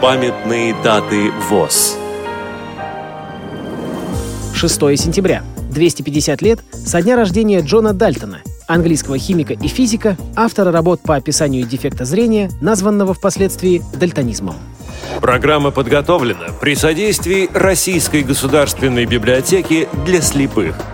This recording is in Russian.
Памятные даты ВОЗ. 6 сентября. 250 лет со дня рождения Джона Дальтона, английского химика и физика, автора работ по описанию дефекта зрения, названного впоследствии дальтонизмом. Программа подготовлена при содействии Российской государственной библиотеки для слепых –